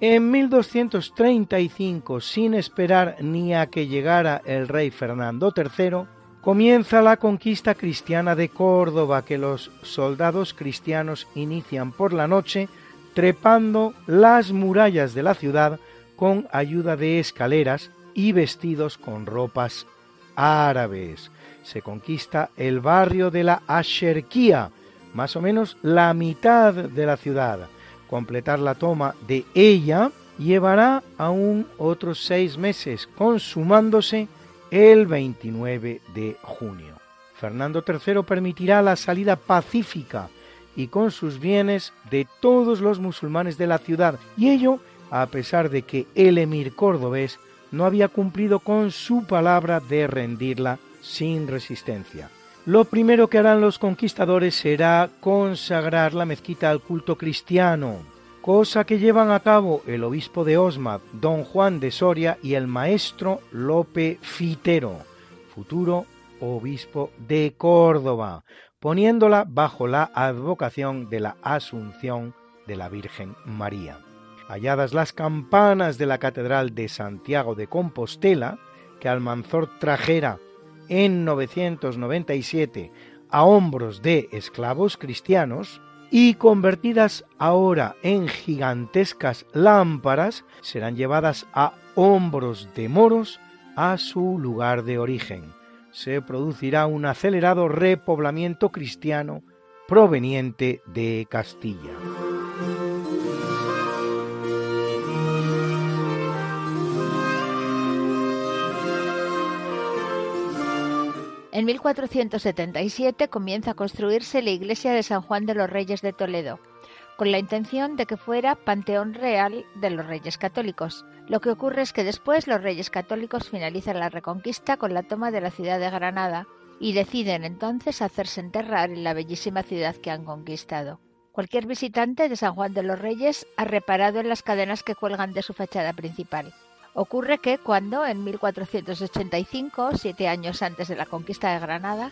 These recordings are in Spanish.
En 1235, sin esperar ni a que llegara el rey Fernando III, comienza la conquista cristiana de Córdoba que los soldados cristianos inician por la noche trepando las murallas de la ciudad con ayuda de escaleras y vestidos con ropas árabes. Se conquista el barrio de la Asherquía, más o menos la mitad de la ciudad. Completar la toma de ella llevará aún otros seis meses, consumándose el 29 de junio. Fernando III permitirá la salida pacífica y con sus bienes de todos los musulmanes de la ciudad, y ello a pesar de que el emir cordobés no había cumplido con su palabra de rendirla sin resistencia. Lo primero que harán los conquistadores será consagrar la mezquita al culto cristiano, cosa que llevan a cabo el obispo de Osma, don Juan de Soria, y el maestro Lope Fitero, futuro obispo de Córdoba, poniéndola bajo la advocación de la Asunción de la Virgen María. Halladas las campanas de la Catedral de Santiago de Compostela, que Almanzor trajera en 997 a hombros de esclavos cristianos y convertidas ahora en gigantescas lámparas, serán llevadas a hombros de moros a su lugar de origen. Se producirá un acelerado repoblamiento cristiano proveniente de Castilla. En 1477 comienza a construirse la iglesia de San Juan de los Reyes de Toledo, con la intención de que fuera panteón real de los reyes católicos. Lo que ocurre es que después los reyes católicos finalizan la reconquista con la toma de la ciudad de Granada y deciden entonces hacerse enterrar en la bellísima ciudad que han conquistado. Cualquier visitante de San Juan de los Reyes ha reparado en las cadenas que cuelgan de su fachada principal. Ocurre que cuando, en 1485, siete años antes de la conquista de Granada,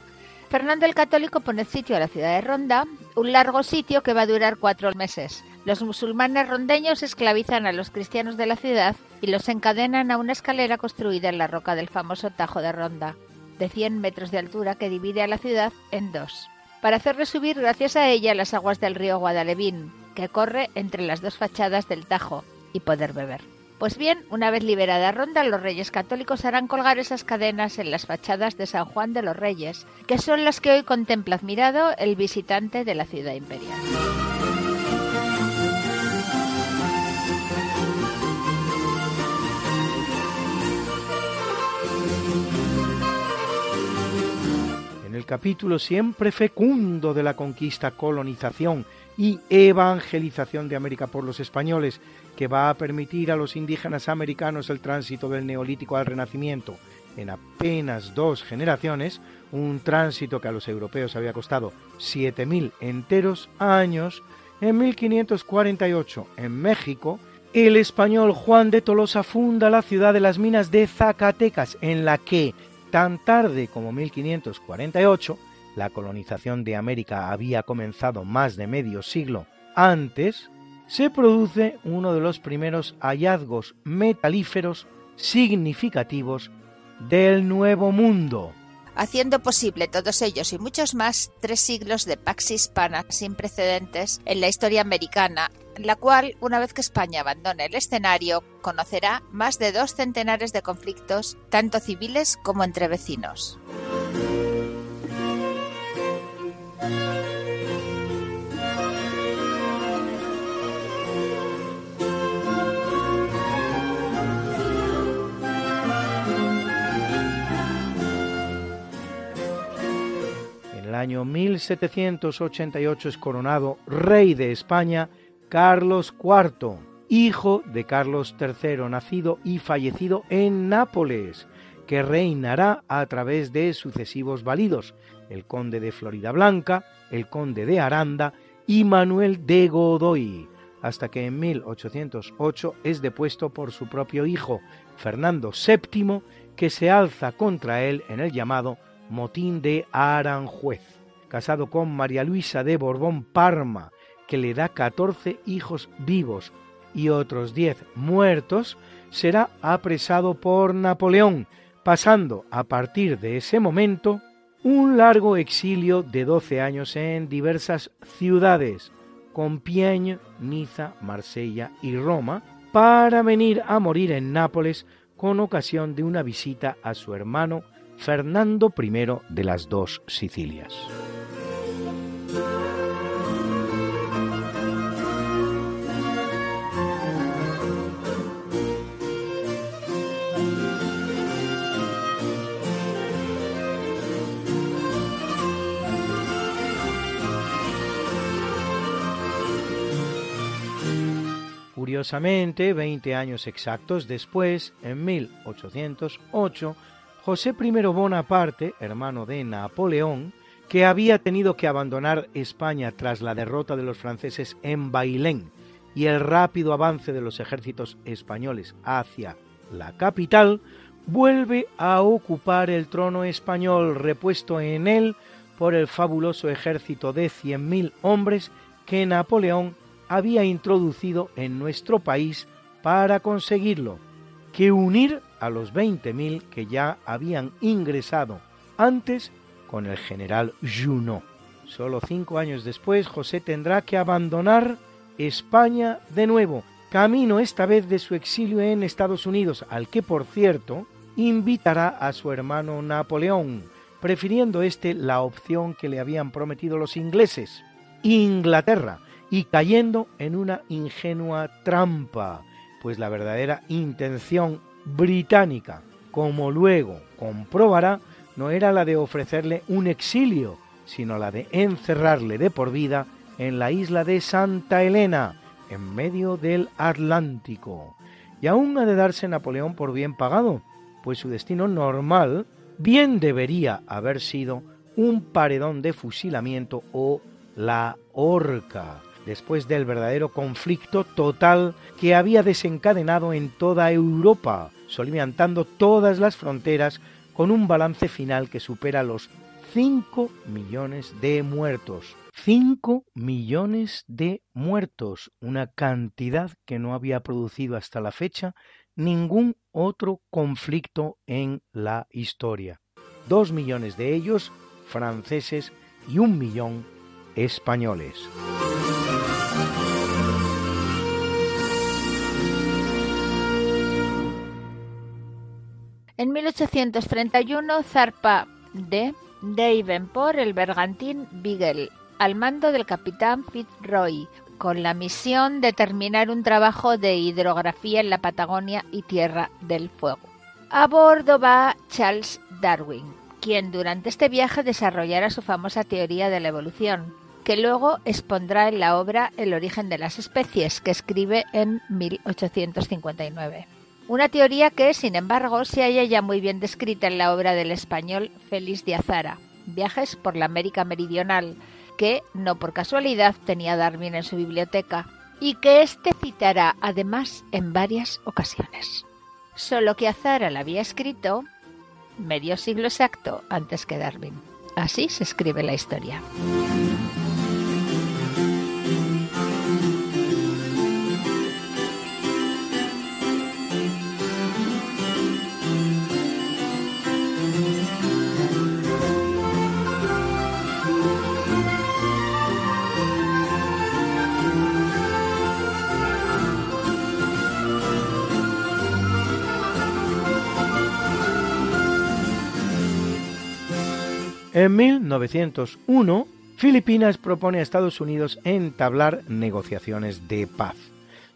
Fernando el Católico pone sitio a la ciudad de Ronda, un largo sitio que va a durar cuatro meses. Los musulmanes rondeños esclavizan a los cristianos de la ciudad y los encadenan a una escalera construida en la roca del famoso Tajo de Ronda, de 100 metros de altura que divide a la ciudad en dos, para hacerle subir gracias a ella las aguas del río Guadalevín, que corre entre las dos fachadas del Tajo, y poder beber. Pues bien, una vez liberada Ronda, los reyes católicos harán colgar esas cadenas en las fachadas de San Juan de los Reyes, que son las que hoy contempla admirado el visitante de la ciudad imperial. En el capítulo siempre fecundo de la conquista, colonización y evangelización de América por los españoles, que va a permitir a los indígenas americanos el tránsito del neolítico al renacimiento. En apenas dos generaciones, un tránsito que a los europeos había costado 7.000 enteros años, en 1548 en México, el español Juan de Tolosa funda la ciudad de las minas de Zacatecas, en la que, tan tarde como 1548, la colonización de América había comenzado más de medio siglo antes, se produce uno de los primeros hallazgos metalíferos significativos del Nuevo Mundo. Haciendo posible todos ellos y muchos más tres siglos de pax hispana sin precedentes en la historia americana, la cual, una vez que España abandone el escenario, conocerá más de dos centenares de conflictos, tanto civiles como entre vecinos. Año 1788 es coronado rey de España Carlos IV, hijo de Carlos III, nacido y fallecido en Nápoles, que reinará a través de sucesivos validos, el conde de Florida Blanca, el conde de Aranda y Manuel de Godoy, hasta que en 1808 es depuesto por su propio hijo, Fernando VII, que se alza contra él en el llamado Motín de Aranjuez, casado con María Luisa de Borbón Parma, que le da 14 hijos vivos y otros 10 muertos, será apresado por Napoleón, pasando a partir de ese momento un largo exilio de 12 años en diversas ciudades, Compiègne, Niza, Marsella y Roma, para venir a morir en Nápoles con ocasión de una visita a su hermano Fernando I de las dos Sicilias. Curiosamente, 20 años exactos después, en 1808, José I Bonaparte, hermano de Napoleón, que había tenido que abandonar España tras la derrota de los franceses en Bailén y el rápido avance de los ejércitos españoles hacia la capital, vuelve a ocupar el trono español repuesto en él por el fabuloso ejército de 100.000 hombres que Napoleón había introducido en nuestro país para conseguirlo, que unir a los 20.000 que ya habían ingresado antes con el general Junot. Solo cinco años después, José tendrá que abandonar España de nuevo, camino esta vez de su exilio en Estados Unidos, al que, por cierto, invitará a su hermano Napoleón, prefiriendo este la opción que le habían prometido los ingleses, Inglaterra, y cayendo en una ingenua trampa, pues la verdadera intención británica, como luego comprobará, no era la de ofrecerle un exilio, sino la de encerrarle de por vida en la isla de Santa Elena, en medio del Atlántico. Y aún ha de darse Napoleón por bien pagado, pues su destino normal bien debería haber sido un paredón de fusilamiento o la horca, después del verdadero conflicto total que había desencadenado en toda Europa, soliviantando todas las fronteras con un balance final que supera los 5 millones de muertos. 5 millones de muertos, una cantidad que no había producido hasta la fecha ningún otro conflicto en la historia. Dos millones de ellos franceses y un millón españoles. En 1831 zarpa de Davenport el bergantín Beagle al mando del capitán Fitzroy con la misión de terminar un trabajo de hidrografía en la Patagonia y Tierra del Fuego. A bordo va Charles Darwin, quien durante este viaje desarrollará su famosa teoría de la evolución, que luego expondrá en la obra El origen de las especies, que escribe en 1859. Una teoría que, sin embargo, se halla ya muy bien descrita en la obra del español Félix de Azara, Viajes por la América Meridional, que, no por casualidad, tenía Darwin en su biblioteca, y que éste citará además en varias ocasiones. Solo que Azara la había escrito medio siglo exacto antes que Darwin. Así se escribe la historia. En 1901, Filipinas propone a Estados Unidos entablar negociaciones de paz.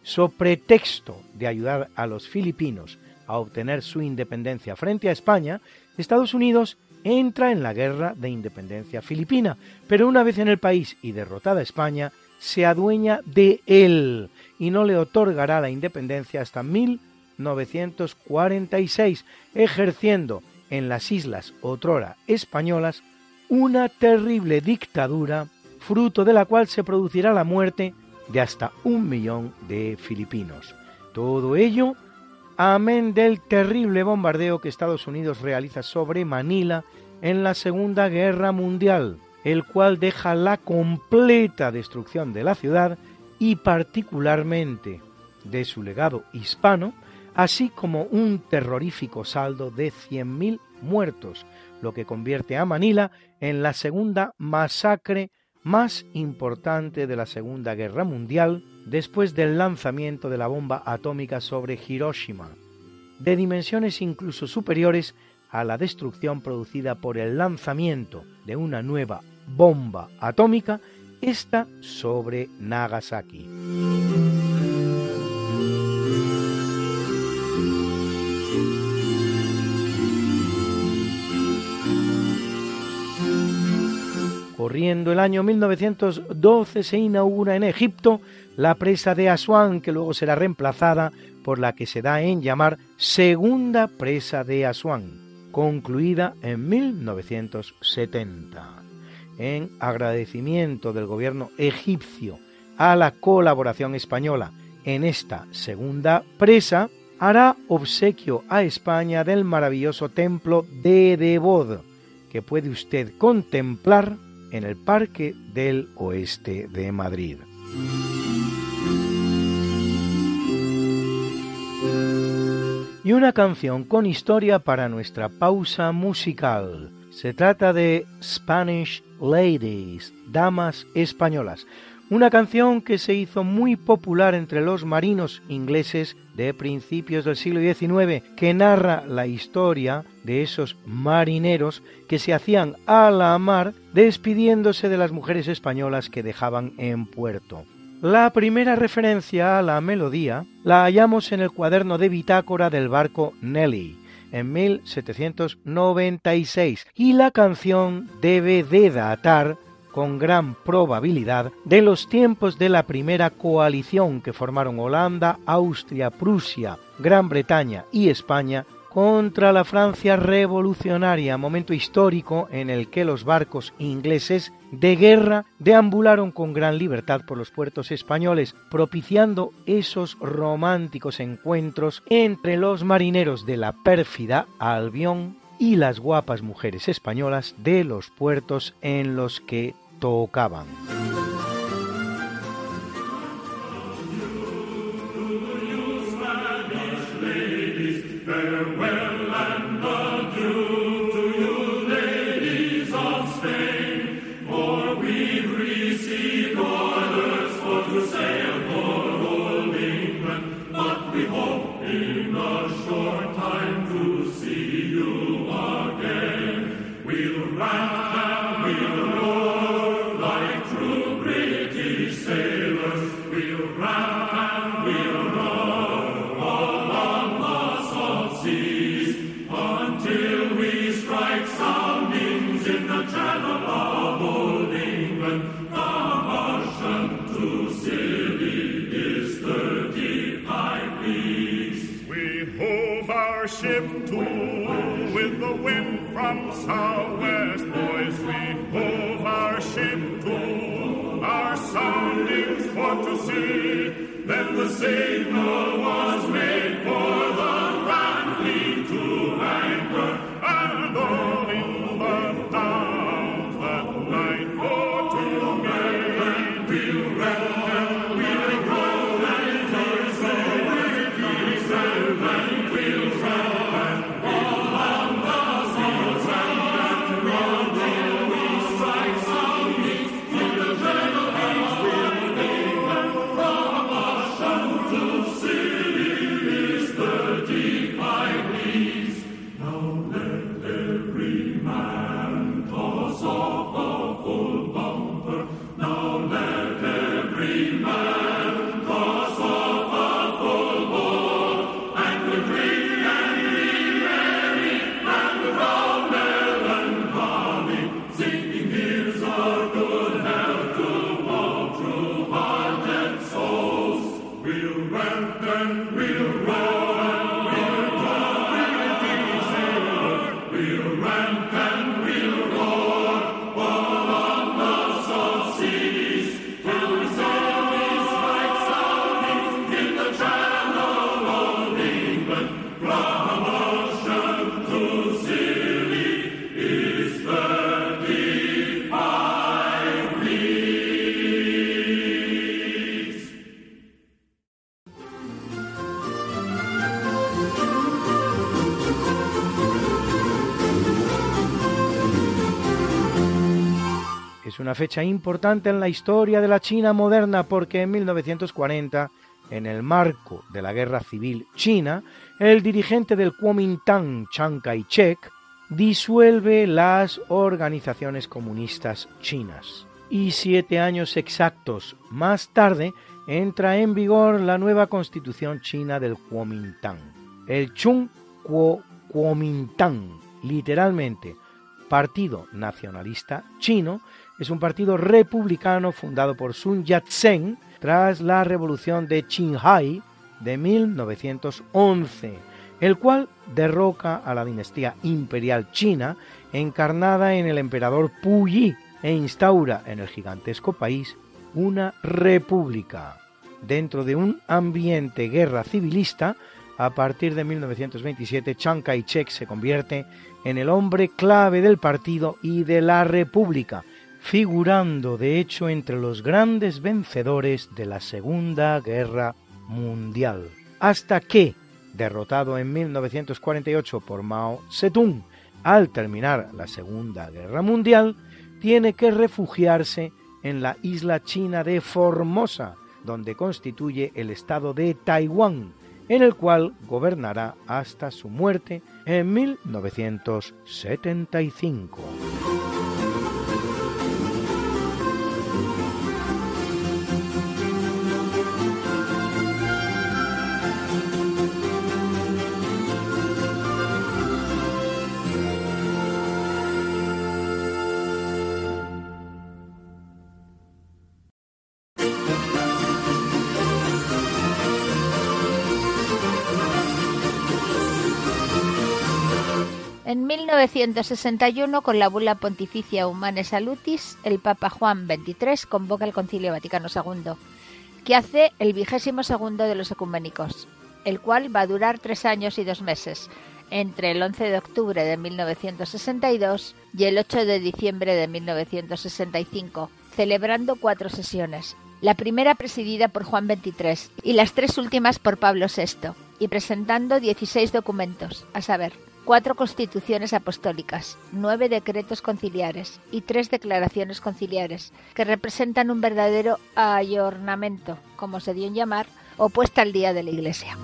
So pretexto de ayudar a los filipinos a obtener su independencia frente a España, Estados Unidos entra en la guerra de independencia filipina, pero una vez en el país y derrotada España, se adueña de él y no le otorgará la independencia hasta 1946, ejerciendo en las islas otrora españolas una terrible dictadura, fruto de la cual se producirá la muerte de hasta un millón de filipinos. Todo ello, amén del terrible bombardeo que Estados Unidos realiza sobre Manila en la Segunda Guerra Mundial, el cual deja la completa destrucción de la ciudad y particularmente de su legado hispano, así como un terrorífico saldo de 100.000 muertos, lo que convierte a Manila en la segunda masacre más importante de la Segunda Guerra Mundial después del lanzamiento de la bomba atómica sobre Hiroshima, de dimensiones incluso superiores a la destrucción producida por el lanzamiento de una nueva bomba atómica, esta sobre Nagasaki. Corriendo el año 1912 se inaugura en Egipto la presa de Asuán, que luego será reemplazada por la que se da en llamar Segunda Presa de Asuán, concluida en 1970. En agradecimiento del gobierno egipcio a la colaboración española en esta segunda presa, hará obsequio a España del maravilloso templo de Debod, que puede usted contemplar en el Parque del Oeste de Madrid. Y una canción con historia para nuestra pausa musical. Se trata de Spanish Ladies, Damas Españolas, una canción que se hizo muy popular entre los marinos ingleses de principios del siglo XIX, que narra la historia de esos marineros que se hacían a la mar despidiéndose de las mujeres españolas que dejaban en puerto. La primera referencia a la melodía la hallamos en el cuaderno de bitácora del barco Nelly, en 1796, y la canción debe de datar con gran probabilidad de los tiempos de la primera coalición que formaron Holanda, Austria, Prusia, Gran Bretaña y España contra la Francia revolucionaria, momento histórico en el que los barcos ingleses de guerra deambularon con gran libertad por los puertos españoles, propiciando esos románticos encuentros entre los marineros de la pérfida Albión y las guapas mujeres españolas de los puertos en los que tocaban. ship to with the wind from southwest, boys, we hove our ship to Our soundings for to sea, then the signal. Una fecha importante en la historia de la China moderna porque en 1940, en el marco de la Guerra Civil China, el dirigente del Kuomintang, Chiang Kai-shek, disuelve las organizaciones comunistas chinas. Y siete años exactos más tarde entra en vigor la nueva constitución china del Kuomintang. El Chung Kuomintang, literalmente Partido Nacionalista Chino, es un partido republicano fundado por Sun Yat-sen tras la revolución de Qinghai de 1911, el cual derroca a la dinastía imperial china encarnada en el emperador Puyi e instaura en el gigantesco país una república. Dentro de un ambiente guerra civilista, a partir de 1927 Chiang Kai-shek se convierte en el hombre clave del partido y de la república, figurando de hecho entre los grandes vencedores de la Segunda Guerra Mundial, hasta que, derrotado en 1948 por Mao Zedong, al terminar la Segunda Guerra Mundial, tiene que refugiarse en la isla china de Formosa, donde constituye el estado de Taiwán, en el cual gobernará hasta su muerte en 1975. 1961, con la bula pontificia Humane Salutis, el Papa Juan XXIII convoca el Concilio Vaticano II, que hace el vigésimo segundo de los ecuménicos, el cual va a durar tres años y dos meses, entre el 11 de octubre de 1962 y el 8 de diciembre de 1965, celebrando cuatro sesiones. La primera presidida por Juan XXIII y las tres últimas por Pablo VI, y presentando 16 documentos, a saber, cuatro constituciones apostólicas, nueve decretos conciliares y tres declaraciones conciliares, que representan un verdadero ayornamiento, como se dio en llamar, opuesta al día de la Iglesia.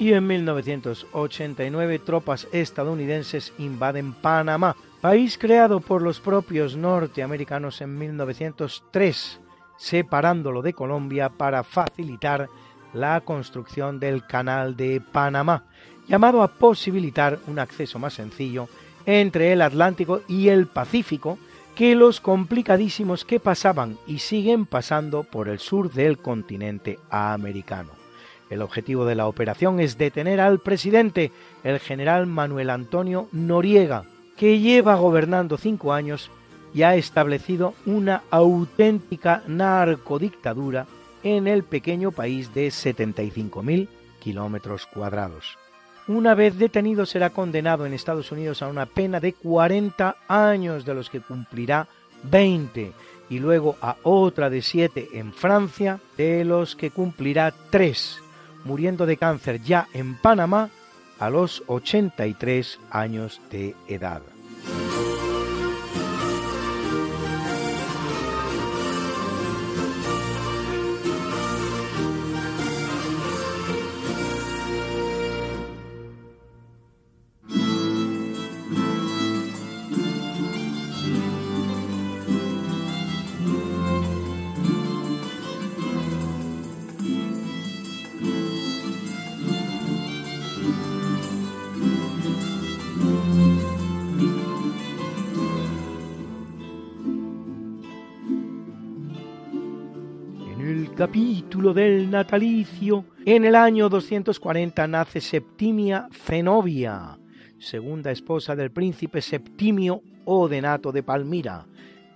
Y en 1989 tropas estadounidenses invaden Panamá, país creado por los propios norteamericanos en 1903, separándolo de Colombia para facilitar la construcción del Canal de Panamá, llamado a posibilitar un acceso más sencillo entre el Atlántico y el Pacífico que los complicadísimos que pasaban y siguen pasando por el sur del continente americano. El objetivo de la operación es detener al presidente, el general Manuel Antonio Noriega, que lleva gobernando cinco años y ha establecido una auténtica narcodictadura en el pequeño país de 75.000 kilómetros cuadrados. Una vez detenido será condenado en Estados Unidos a una pena de 40 años, de los que cumplirá 20, y luego a otra de 7 en Francia, de los que cumplirá 3, muriendo de cáncer ya en Panamá a los 83 años de edad. Del natalicio, en el año 240 nace Septimia Zenobia, segunda esposa del príncipe Septimio Odenato de Palmira,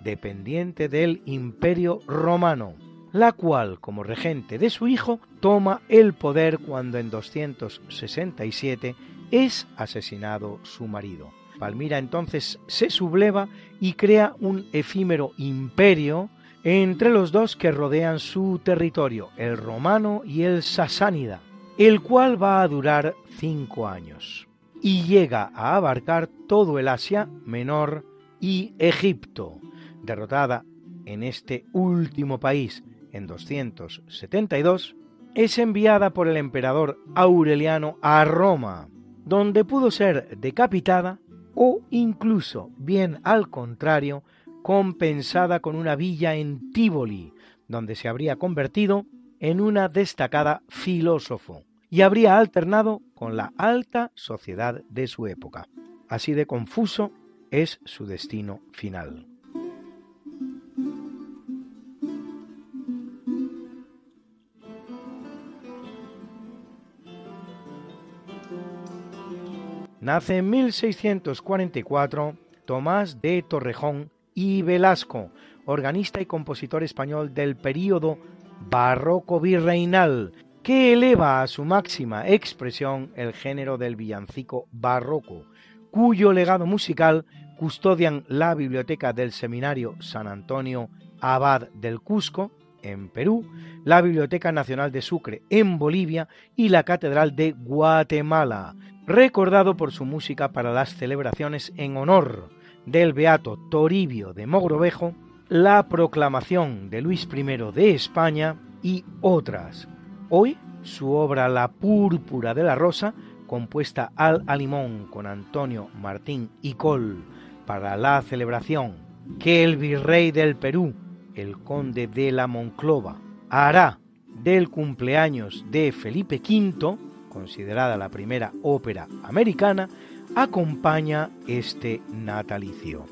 dependiente del Imperio Romano, la cual, como regente de su hijo, toma el poder cuando en 267 es asesinado su marido. Palmira entonces se subleva y crea un efímero imperio entre los dos que rodean su territorio, el romano y el sasánida, el cual va a durar cinco años y llega a abarcar todo el Asia Menor y Egipto. Derrotada en este último país en 272, es enviada por el emperador Aureliano a Roma, donde pudo ser decapitada o incluso, bien al contrario, compensada con una villa en Tívoli, donde se habría convertido en una destacada filósofo y habría alternado con la alta sociedad de su época. Así de confuso es su destino final. Nace en 1644 Tomás de Torrejón y Velasco, organista y compositor español del período barroco virreinal, que eleva a su máxima expresión el género del villancico barroco, cuyo legado musical custodian la biblioteca del Seminario San Antonio Abad del Cusco, en Perú, la Biblioteca Nacional de Sucre, en Bolivia, y la Catedral de Guatemala, recordado por su música para las celebraciones en honor del beato Toribio de Mogrovejo, la proclamación de Luis I de España y otras. Hoy su obra La púrpura de la rosa, compuesta al alimón con Antonio Martín y Col para la celebración que el virrey del Perú, el conde de la Monclova, hará del cumpleaños de Felipe V, considerada la primera ópera americana, acompaña este natalicio.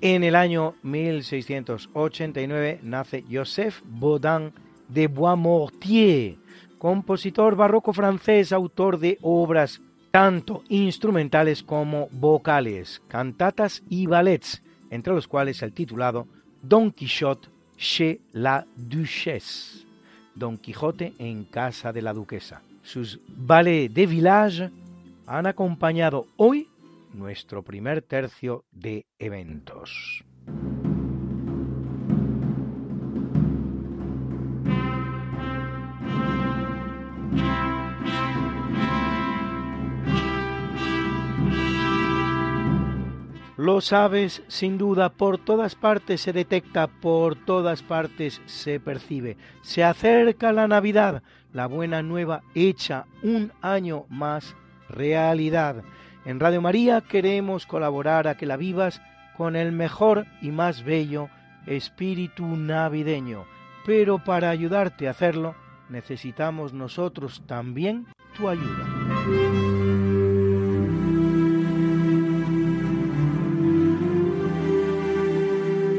En el año 1689 nace Joseph Baudin de Boismortier, compositor barroco francés, autor de obras tanto instrumentales como vocales, cantatas y ballets, entre los cuales el titulado Don Quichotte chez la Duchesse, Don Quijote en casa de la duquesa. Sus ballets de village han acompañado hoy nuestro primer tercio de eventos. Lo sabes, sin duda, por todas partes se detecta, por todas partes se percibe. Se acerca la Navidad, la buena nueva hecha un año más realidad. En Radio María queremos colaborar a que la vivas con el mejor y más bello espíritu navideño. Pero para ayudarte a hacerlo, necesitamos nosotros también tu ayuda.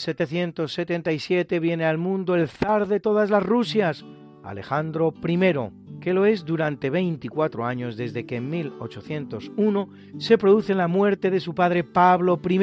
1777 viene al mundo el zar de todas las Rusias, Alejandro I, que lo es durante 24 años desde que en 1801 se produce la muerte de su padre Pablo I,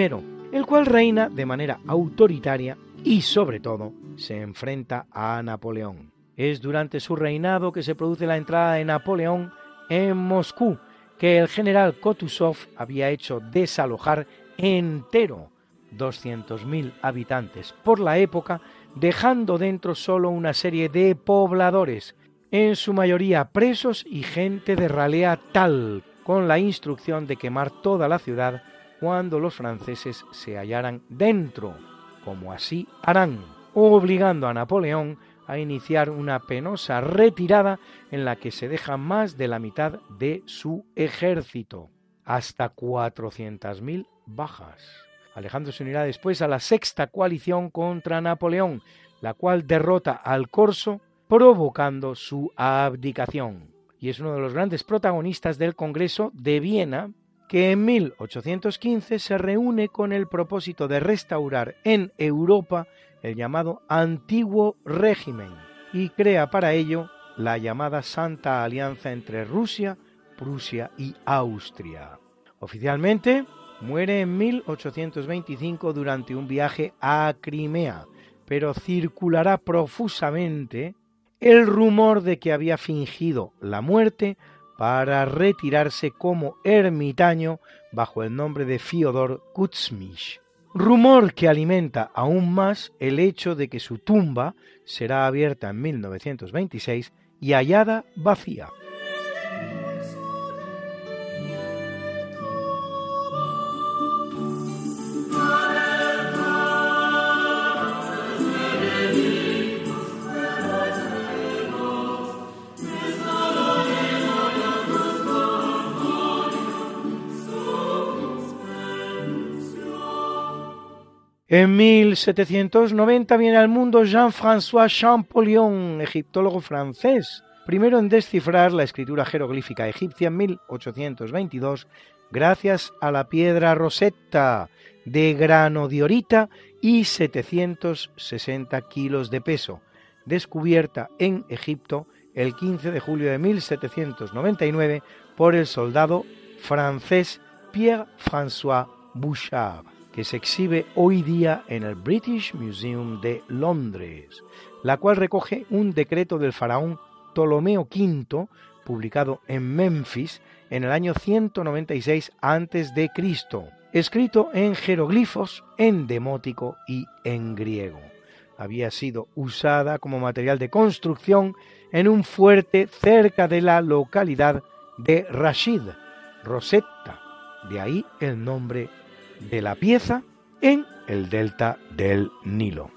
el cual reina de manera autoritaria y sobre todo se enfrenta a Napoleón. Es durante su reinado que se produce la entrada de Napoleón en Moscú, que el general Kutuzov había hecho desalojar entero 200.000 habitantes por la época, dejando dentro solo una serie de pobladores, en su mayoría presos y gente de ralea tal, con la instrucción de quemar toda la ciudad cuando los franceses se hallaran dentro, como así harán, obligando a Napoleón a iniciar una penosa retirada en la que se deja más de la mitad de su ejército, hasta 400.000 bajas. Alejandro se unirá después a la sexta coalición contra Napoleón, la cual derrota al corso, provocando su abdicación. Y es uno de los grandes protagonistas del Congreso de Viena, que en 1815 se reúne con el propósito de restaurar en Europa el llamado Antiguo Régimen y crea para ello la llamada Santa Alianza entre Rusia, Prusia y Austria. Oficialmente, Muere en 1825 durante un viaje a Crimea, pero circulará profusamente el rumor de que había fingido la muerte para retirarse como ermitaño bajo el nombre de Fyodor Kuzmich. Rumor que alimenta aún más el hecho de que su tumba será abierta en 1926 y hallada vacía. En 1790 viene al mundo Jean-François Champollion, egiptólogo francés, primero en descifrar la escritura jeroglífica egipcia en 1822 gracias a la piedra Rosetta de grano diorita y 760 kilos de peso, descubierta en Egipto el 15 de julio de 1799 por el soldado francés Pierre-François Bouchard, que se exhibe hoy día en el British Museum de Londres, la cual recoge un decreto del faraón Ptolomeo V, publicado en Memphis en el año 196 a.C., escrito en jeroglifos, en demótico y en griego. Había sido usada como material de construcción en un fuerte cerca de la localidad de Rashid, Rosetta, de ahí el nombre de la pieza en el delta del Nilo.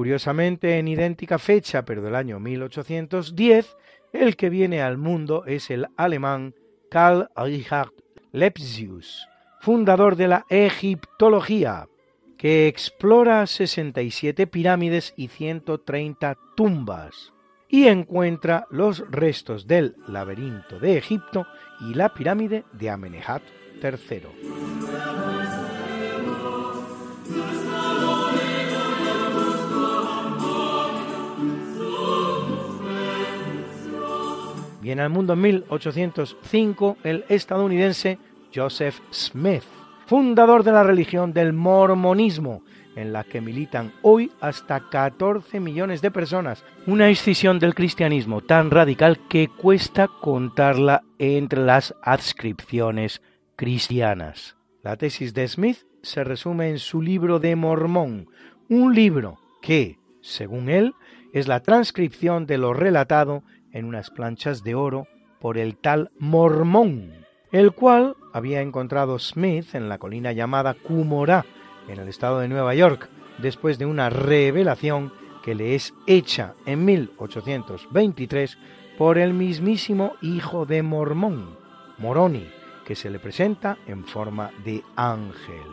Curiosamente, en idéntica fecha, pero del año 1810, el que viene al mundo es el alemán Karl Richard Lepsius, fundador de la egiptología, que explora 67 pirámides y 130 tumbas y encuentra los restos del laberinto de Egipto y la pirámide de Amenehat III. Viene al mundo en 1805 el estadounidense Joseph Smith, fundador de la religión del mormonismo, en la que militan hoy hasta 14 millones de personas, una escisión del cristianismo tan radical que cuesta contarla entre las adscripciones cristianas. La tesis de Smith se resume en su libro de Mormón, un libro que, según él, es la transcripción de lo relatado en unas planchas de oro por el tal Mormón, el cual había encontrado Smith en la colina llamada Cumorá, en el estado de Nueva York, después de una revelación que le es hecha en 1823 por el mismísimo hijo de Mormón, Moroni, que se le presenta en forma de ángel.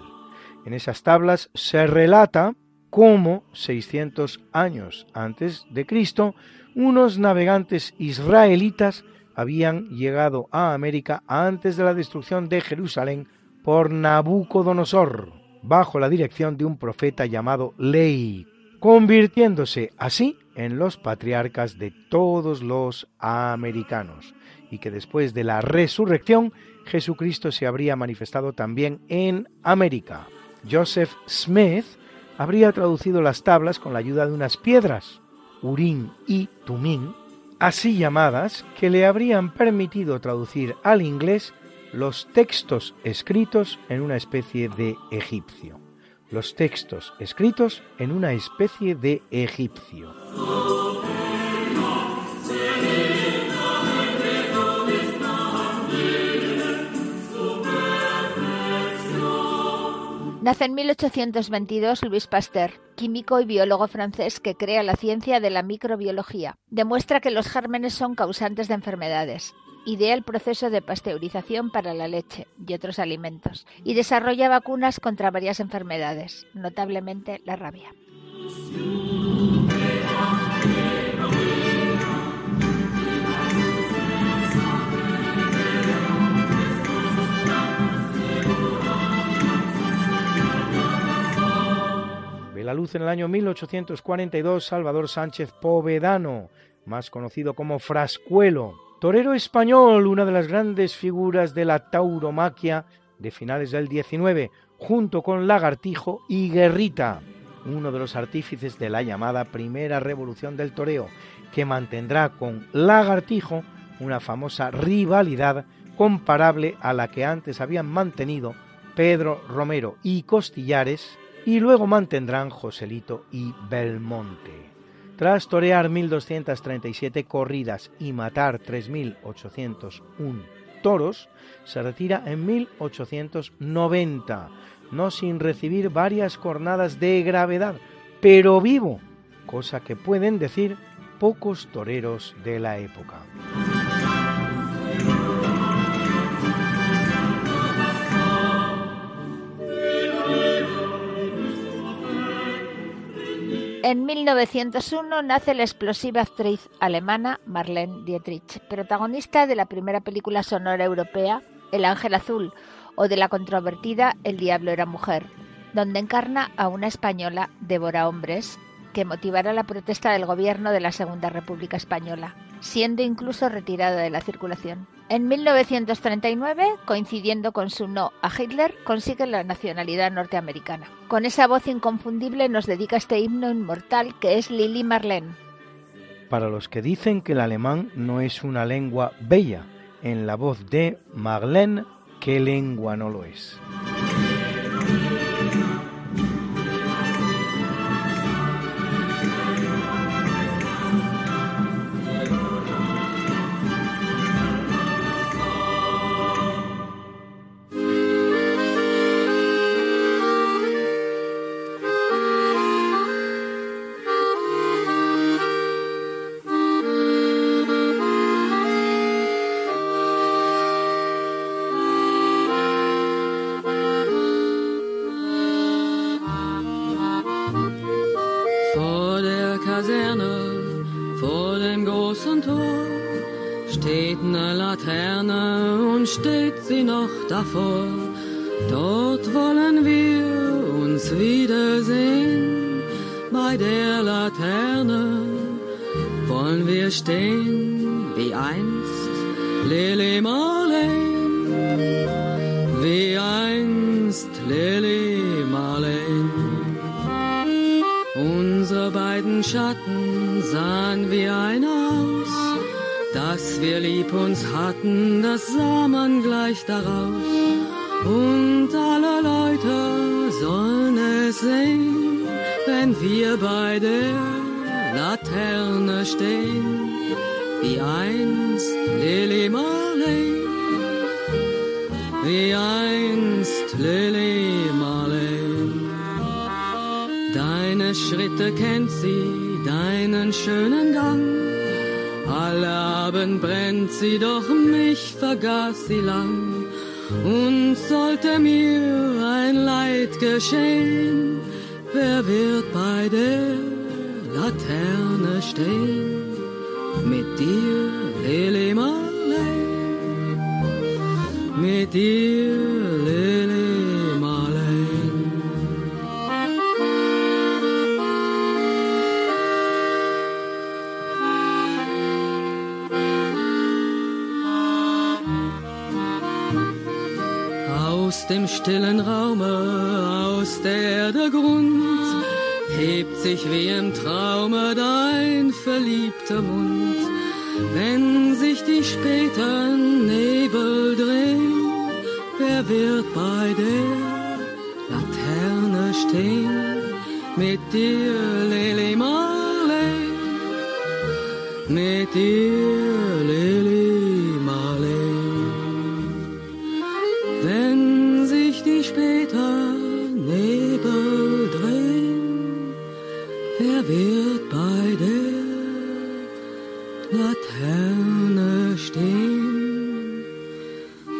En esas tablas se relata cómo 600 años antes de Cristo unos navegantes israelitas habían llegado a América antes de la destrucción de Jerusalén por Nabucodonosor, bajo la dirección de un profeta llamado Lei, convirtiéndose así en los patriarcas de todos los americanos, y que después de la resurrección Jesucristo se habría manifestado también en América. Joseph Smith habría traducido las tablas con la ayuda de unas piedras, Urín y Tumín, así llamadas, que le habrían permitido traducir al inglés los textos escritos en una especie de egipcio. Los textos escritos en una especie de egipcio. Nace en 1822 Louis Pasteur, químico y biólogo francés que crea la ciencia de la microbiología. Demuestra que los gérmenes son causantes de enfermedades. Idea el proceso de pasteurización para la leche y otros alimentos y desarrolla vacunas contra varias enfermedades, notablemente la rabia. La luz en el año 1842 Salvador Sánchez Povedano, más conocido como Frascuelo, torero español, una de las grandes figuras de la tauromaquia de finales del XIX, junto con Lagartijo y Guerrita, uno de los artífices de la llamada Primera Revolución del Toreo, que mantendrá con Lagartijo una famosa rivalidad comparable a la que antes habían mantenido Pedro Romero y Costillares y luego mantendrán Joselito y Belmonte. Tras torear 1.237 corridas y matar 3.801 toros, se retira en 1890, no sin recibir varias jornadas de gravedad, pero vivo, cosa que pueden decir pocos toreros de la época. En 1901 nace la explosiva actriz alemana Marlene Dietrich, protagonista de la primera película sonora europea, El Ángel Azul, o de la controvertida El Diablo era Mujer, donde encarna a una española devora hombres que motivará la protesta del gobierno de la Segunda República Española, siendo incluso retirada de la circulación. En 1939, coincidiendo con su no a Hitler, consigue la nacionalidad norteamericana. Con esa voz inconfundible nos dedica este himno inmortal que es Lili Marlene. Para los que dicen que el alemán no es una lengua bella, en la voz de Marlene, ¿qué lengua no lo es? suffer dass wir lieb uns hatten, das sah man gleich daraus. Und alle Leute sollen es sehen, wenn wir bei der Laterne stehen, wie einst Lily Marley, wie einst Lily Marley. Deine Schritte kennt sie, deinen schönen Gang alle Abend brennt sie, doch mich vergaß sie lang. Und sollte mir ein Leid geschehen, wer wird bei der Laterne stehen? Mit dir, Lili Marley, mit dir, stillen Raume, aus der der Grund hebt sich wie im Traume dein verliebter Mund. Wenn sich die späten Nebel drehen, wer wird bei der Laterne stehen? Mit dir, Lili Marley, mit dir,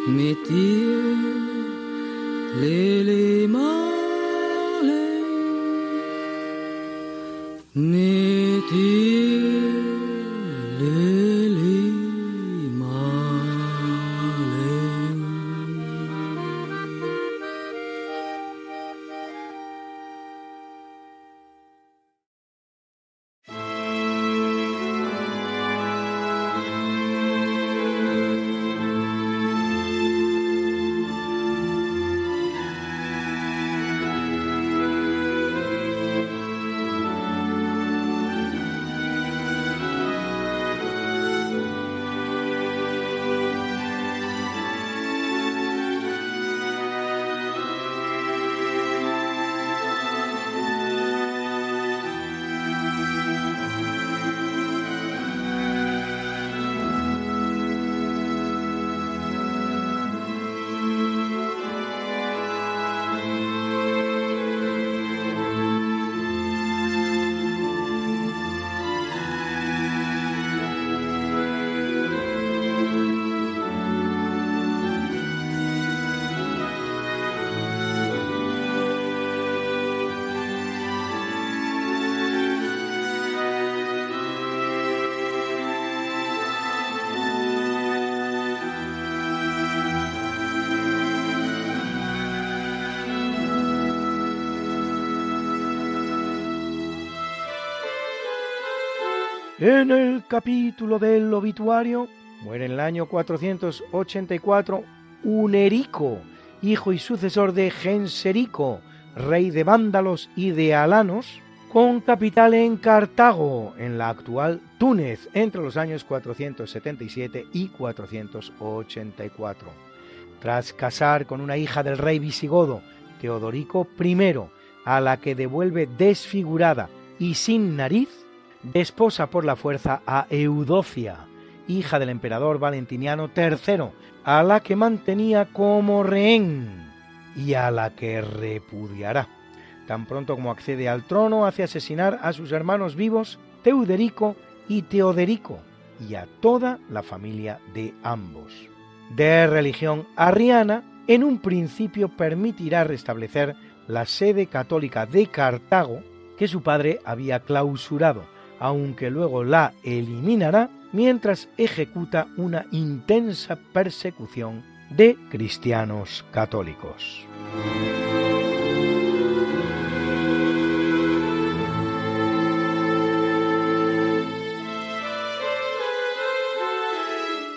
Mettez l'élément En el capítulo del obituario muere en el año 484 Unerico, hijo y sucesor de Genserico, rey de vándalos y de alanos, con capital en Cartago, en la actual Túnez, entre los años 477 y 484. Tras casar con una hija del rey visigodo, Teodorico I, a la que devuelve desfigurada y sin nariz, desposa por la fuerza a Eudocia, hija del emperador Valentiniano III, a la que mantenía como rehén y a la que repudiará. Tan pronto como accede al trono, hace asesinar a sus hermanos vivos, Teuderico y Teoderico, y a toda la familia de ambos. De religión arriana, en un principio permitirá restablecer la sede católica de Cartago que su padre había clausurado, aunque luego la eliminará mientras ejecuta una intensa persecución de cristianos católicos.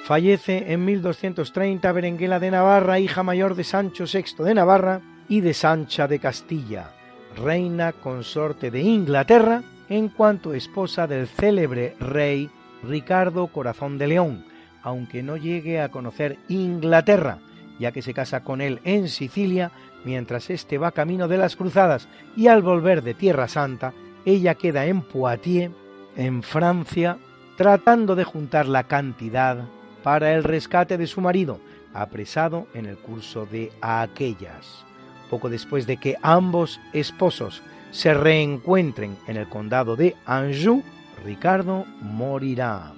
Fallece en 1230 Berenguela de Navarra, hija mayor de Sancho VI de Navarra y de Sancha de Castilla, reina consorte de Inglaterra en cuanto esposa del célebre rey Ricardo Corazón de León, aunque no llegue a conocer Inglaterra, ya que se casa con él en Sicilia mientras éste va camino de las cruzadas y al volver de Tierra Santa, ella queda en Poitiers, en Francia, tratando de juntar la cantidad para el rescate de su marido, apresado en el curso de aquellas. Poco después de que ambos esposos se reencuentren en el condado de Anjou, Ricardo morirá.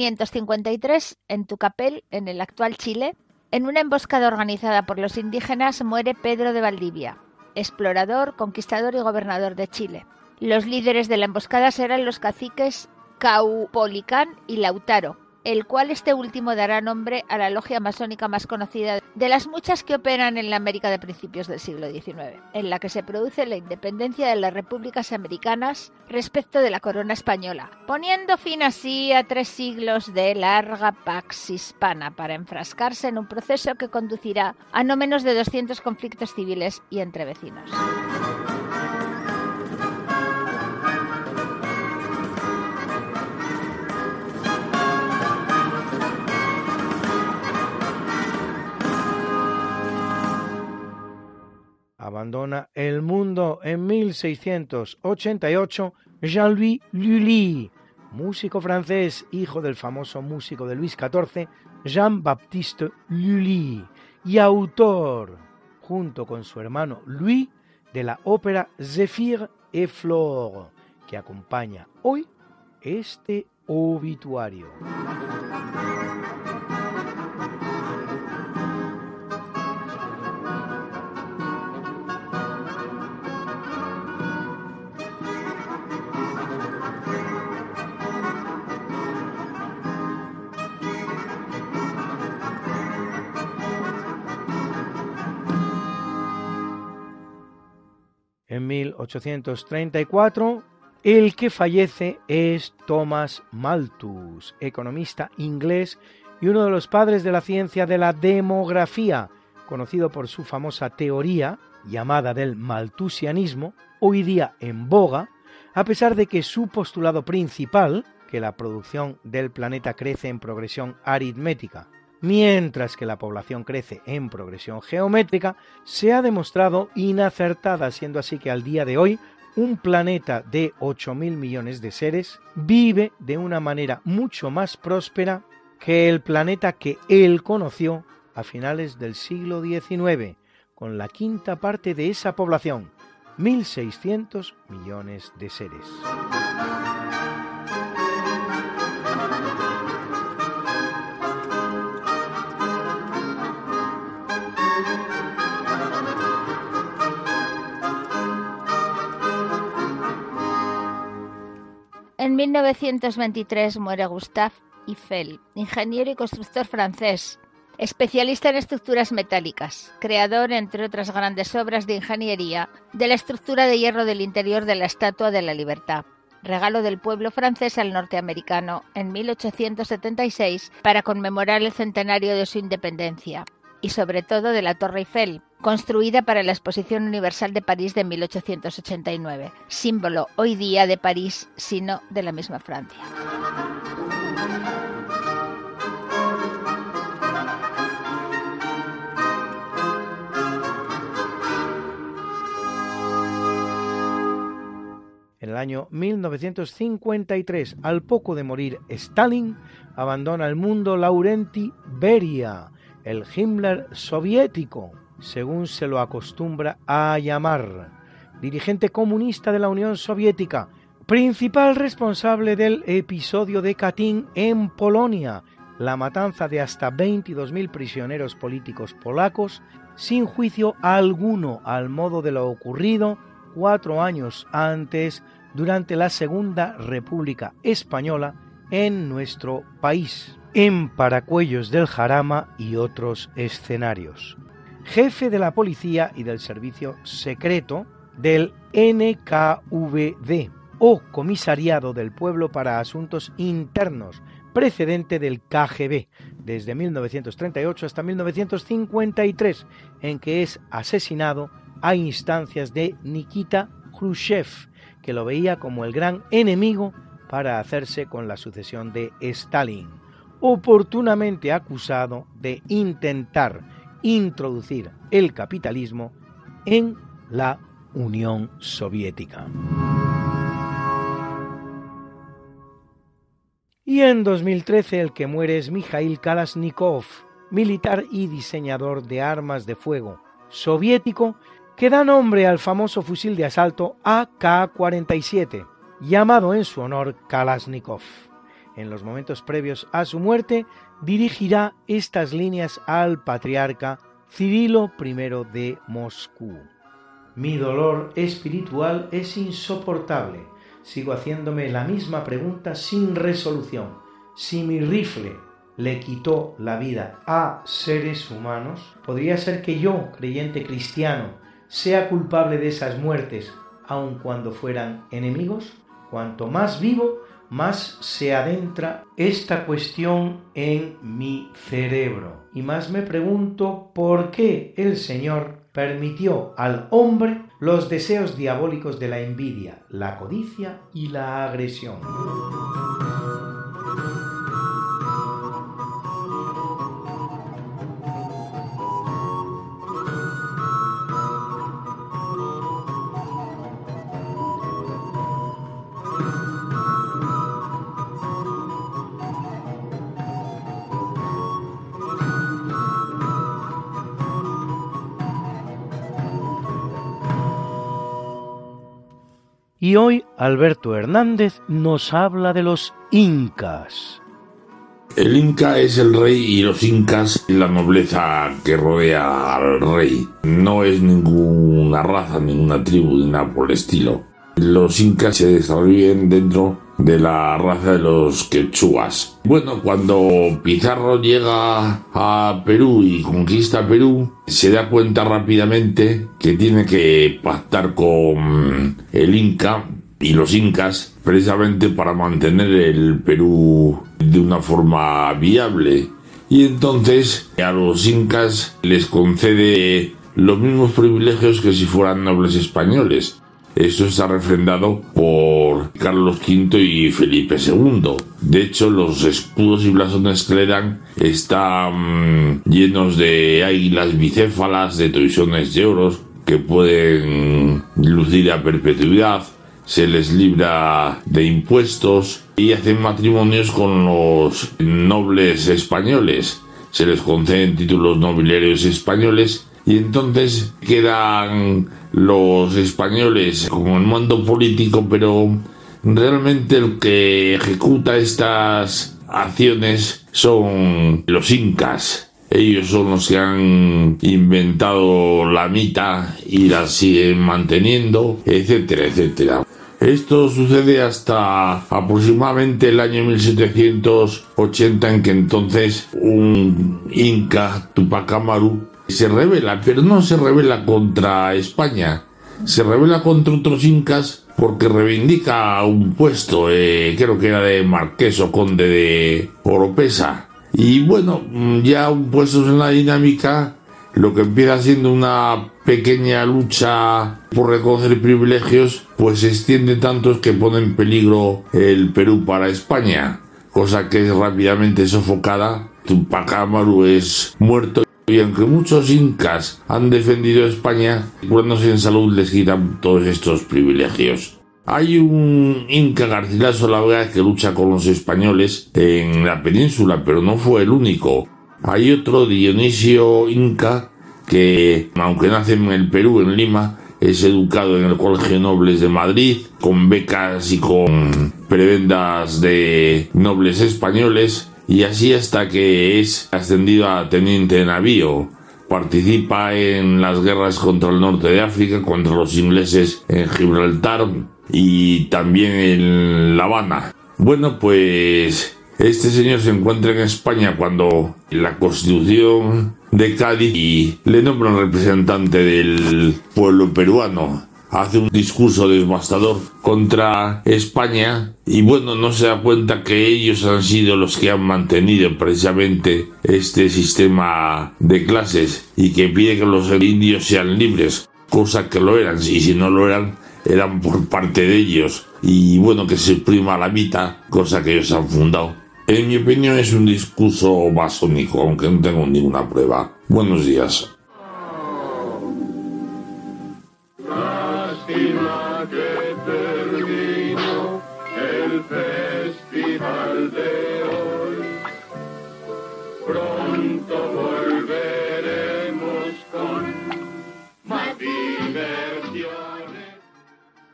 1553, en Tucapel, en el actual Chile, en una emboscada organizada por los indígenas muere Pedro de Valdivia, explorador, conquistador y gobernador de Chile. Los líderes de la emboscada serán los caciques Caupolicán y Lautaro, el cual este último dará nombre a la logia masónica más conocida de las muchas que operan en la América de principios del siglo XIX, en la que se produce la independencia de las repúblicas americanas respecto de la corona española, poniendo fin así a tres siglos de larga pax hispana para enfrascarse en un proceso que conducirá a no menos de 200 conflictos civiles y entre vecinos. Abandona el mundo en 1688 Jean-Louis Lully, músico francés, hijo del famoso músico de Luis XIV, Jean-Baptiste Lully, y autor, junto con su hermano Louis, de la ópera Zéphyr et Flore, que acompaña hoy este obituario. 1834, el que fallece es Thomas Malthus, economista inglés y uno de los padres de la ciencia de la demografía, conocido por su famosa teoría llamada del malthusianismo, hoy día en boga, a pesar de que su postulado principal, que la producción del planeta crece en progresión aritmética, mientras que la población crece en progresión geométrica, se ha demostrado inacertada, siendo así que al día de hoy un planeta de 8.000 millones de seres vive de una manera mucho más próspera que el planeta que él conoció a finales del siglo XIX, con la quinta parte de esa población, 1.600 millones de seres. En 1923 muere Gustave Eiffel, ingeniero y constructor francés, especialista en estructuras metálicas, creador, entre otras grandes obras de ingeniería, de la estructura de hierro del interior de la Estatua de la Libertad, regalo del pueblo francés al norteamericano en 1876 para conmemorar el centenario de su independencia, y sobre todo de la Torre Eiffel, construida para la Exposición Universal de París de 1889, símbolo hoy día de París, sino de la misma Francia. En el año 1953, al poco de morir Stalin, abandona el mundo Laurenti Beria, el Himmler soviético, según se lo acostumbra a llamar, dirigente comunista de la Unión Soviética, principal responsable del episodio de Katyn en Polonia, la matanza de hasta 22.000 prisioneros políticos polacos, sin juicio alguno al modo de lo ocurrido cuatro años antes durante la Segunda República Española en nuestro país, en Paracuellos del Jarama y otros escenarios. Jefe de la policía y del servicio secreto del NKVD o Comisariado del Pueblo para Asuntos Internos, precedente del KGB, desde 1938 hasta 1953, en que es asesinado a instancias de Nikita Khrushchev, que lo veía como el gran enemigo para hacerse con la sucesión de Stalin, oportunamente acusado de intentar introducir el capitalismo en la Unión Soviética. Y en 2013 el que muere es Mikhail Kalashnikov, militar y diseñador de armas de fuego soviético que da nombre al famoso fusil de asalto AK-47, llamado en su honor Kalashnikov. En los momentos previos a su muerte, dirigirá estas líneas al patriarca Cirilo I de Moscú. Mi dolor espiritual es insoportable. Sigo haciéndome la misma pregunta sin resolución. Si mi rifle le quitó la vida a seres humanos, podría ser que yo, creyente cristiano, sea culpable de esas muertes, aun cuando fueran enemigos? Cuanto más vivo, más se adentra esta cuestión en mi cerebro. Y más me pregunto por qué el Señor permitió al hombre los deseos diabólicos de la envidia, la codicia y la agresión. Y hoy Alberto Hernández nos habla de los incas. El inca es el rey y los incas la nobleza que rodea al rey. No es ninguna raza, ninguna tribu, ni nada por el estilo. Los incas se desarrollan dentro de la raza de los quechuas. Bueno, cuando Pizarro llega a Perú y conquista Perú, se da cuenta rápidamente que tiene que pactar con el Inca y los incas precisamente para mantener el Perú de una forma viable. Y entonces a los incas les concede los mismos privilegios que si fueran nobles españoles. Esto está refrendado por Carlos V y Felipe II. De hecho, los escudos y blasones que le dan están llenos de águilas bicéfalas, de toisones de oro que pueden lucir a perpetuidad. Se les libra de impuestos y hacen matrimonios con los nobles españoles. Se les conceden títulos nobiliarios españoles y entonces quedan los españoles con el mando político, pero realmente el que ejecuta estas acciones son los incas. Ellos son los que han inventado la mitad y la siguen manteniendo, etcétera, etcétera. Esto sucede hasta aproximadamente el año 1780 en que entonces un inca, Tupac Amaru, se revela, pero no se revela contra España, se revela contra otros incas porque reivindica un puesto, eh, creo que era de marqués o conde de Oropesa. Y bueno, ya un puesto en la dinámica, lo que empieza siendo una pequeña lucha por reconocer privilegios, pues se extiende tanto que pone en peligro el Perú para España, cosa que es rápidamente sofocada. Tupac Amaru es muerto y aunque muchos incas han defendido a España, curándose en salud les quitan todos estos privilegios. Hay un Inca Garcilaso la verdad que lucha con los españoles en la península, pero no fue el único. Hay otro Dionisio Inca que, aunque nace en el Perú, en Lima, es educado en el Colegio Nobles de Madrid, con becas y con prebendas de nobles españoles, y así hasta que es ascendido a teniente de navío. Participa en las guerras contra el norte de África, contra los ingleses en Gibraltar y también en La Habana. Bueno, pues este señor se encuentra en España cuando la constitución de Cádiz le nombra representante del pueblo peruano hace un discurso devastador contra España y bueno, no se da cuenta que ellos han sido los que han mantenido precisamente este sistema de clases y que pide que los indios sean libres, cosa que lo eran, y si no lo eran, eran por parte de ellos y bueno, que se exprima la mitad, cosa que ellos han fundado. En mi opinión es un discurso masónico, aunque no tengo ninguna prueba. Buenos días.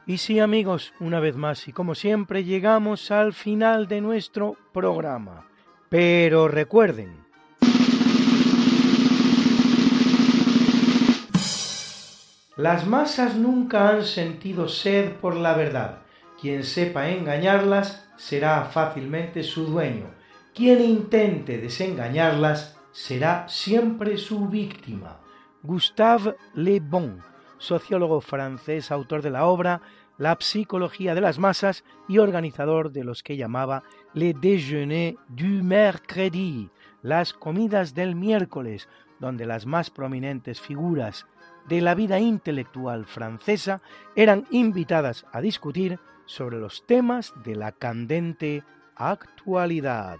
Y sí amigos, una vez más y como siempre llegamos al final de nuestro programa. Pero recuerden, las masas nunca han sentido sed por la verdad. Quien sepa engañarlas será fácilmente su dueño. Quien intente desengañarlas será siempre su víctima. Gustave Le Bon sociólogo francés, autor de la obra La psicología de las masas y organizador de los que llamaba Le déjeuner du mercredi, las comidas del miércoles, donde las más prominentes figuras de la vida intelectual francesa eran invitadas a discutir sobre los temas de la candente actualidad.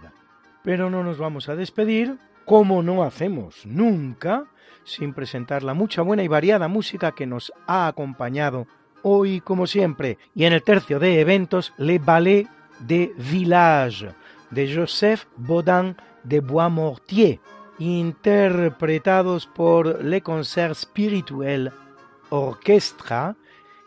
Pero no nos vamos a despedir, como no hacemos nunca, sin presentar la mucha buena y variada música que nos ha acompañado hoy como siempre. Y en el tercio de eventos, Le Ballet de Village de Joseph Baudin de Boismortier, interpretados por Le Concert Spirituel Orchestra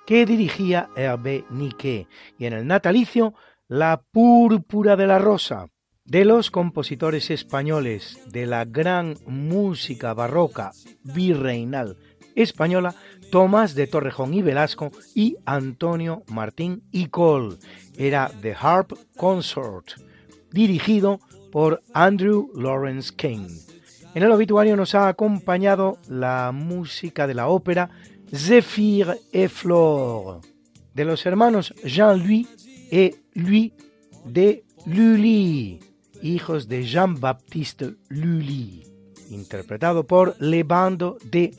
que dirigía Hervé Niquet. Y en el natalicio, La Púrpura de la Rosa de los compositores españoles de la gran música barroca virreinal española, Tomás de Torrejón y Velasco y Antonio Martín y Cole. Era The Harp Consort, dirigido por Andrew Lawrence King. En el obituario nos ha acompañado la música de la ópera Zephyr et Flore, de los hermanos Jean-Louis et Louis de Lully hijos de Jean-Baptiste Lully, interpretado por Le Bando de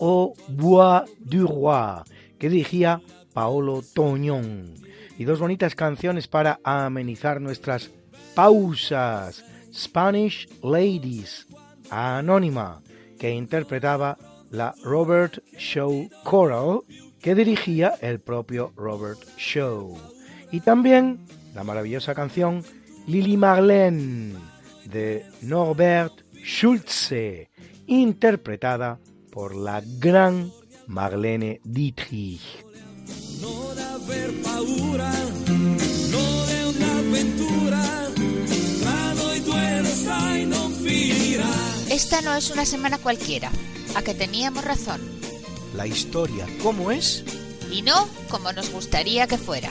Au Bois du Roi, que dirigía Paolo Toñón. Y dos bonitas canciones para amenizar nuestras pausas. Spanish Ladies, Anónima, que interpretaba la Robert Shaw Choral, que dirigía el propio Robert Shaw. Y también la maravillosa canción Lili Marlene de Norbert Schulze, interpretada por la gran Marlene Dietrich. Esta no es una semana cualquiera, a que teníamos razón. La historia, ¿cómo es? Y no como nos gustaría que fuera.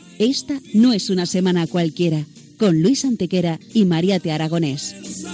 Esta no es una semana cualquiera, con Luis Antequera y María Aragonés.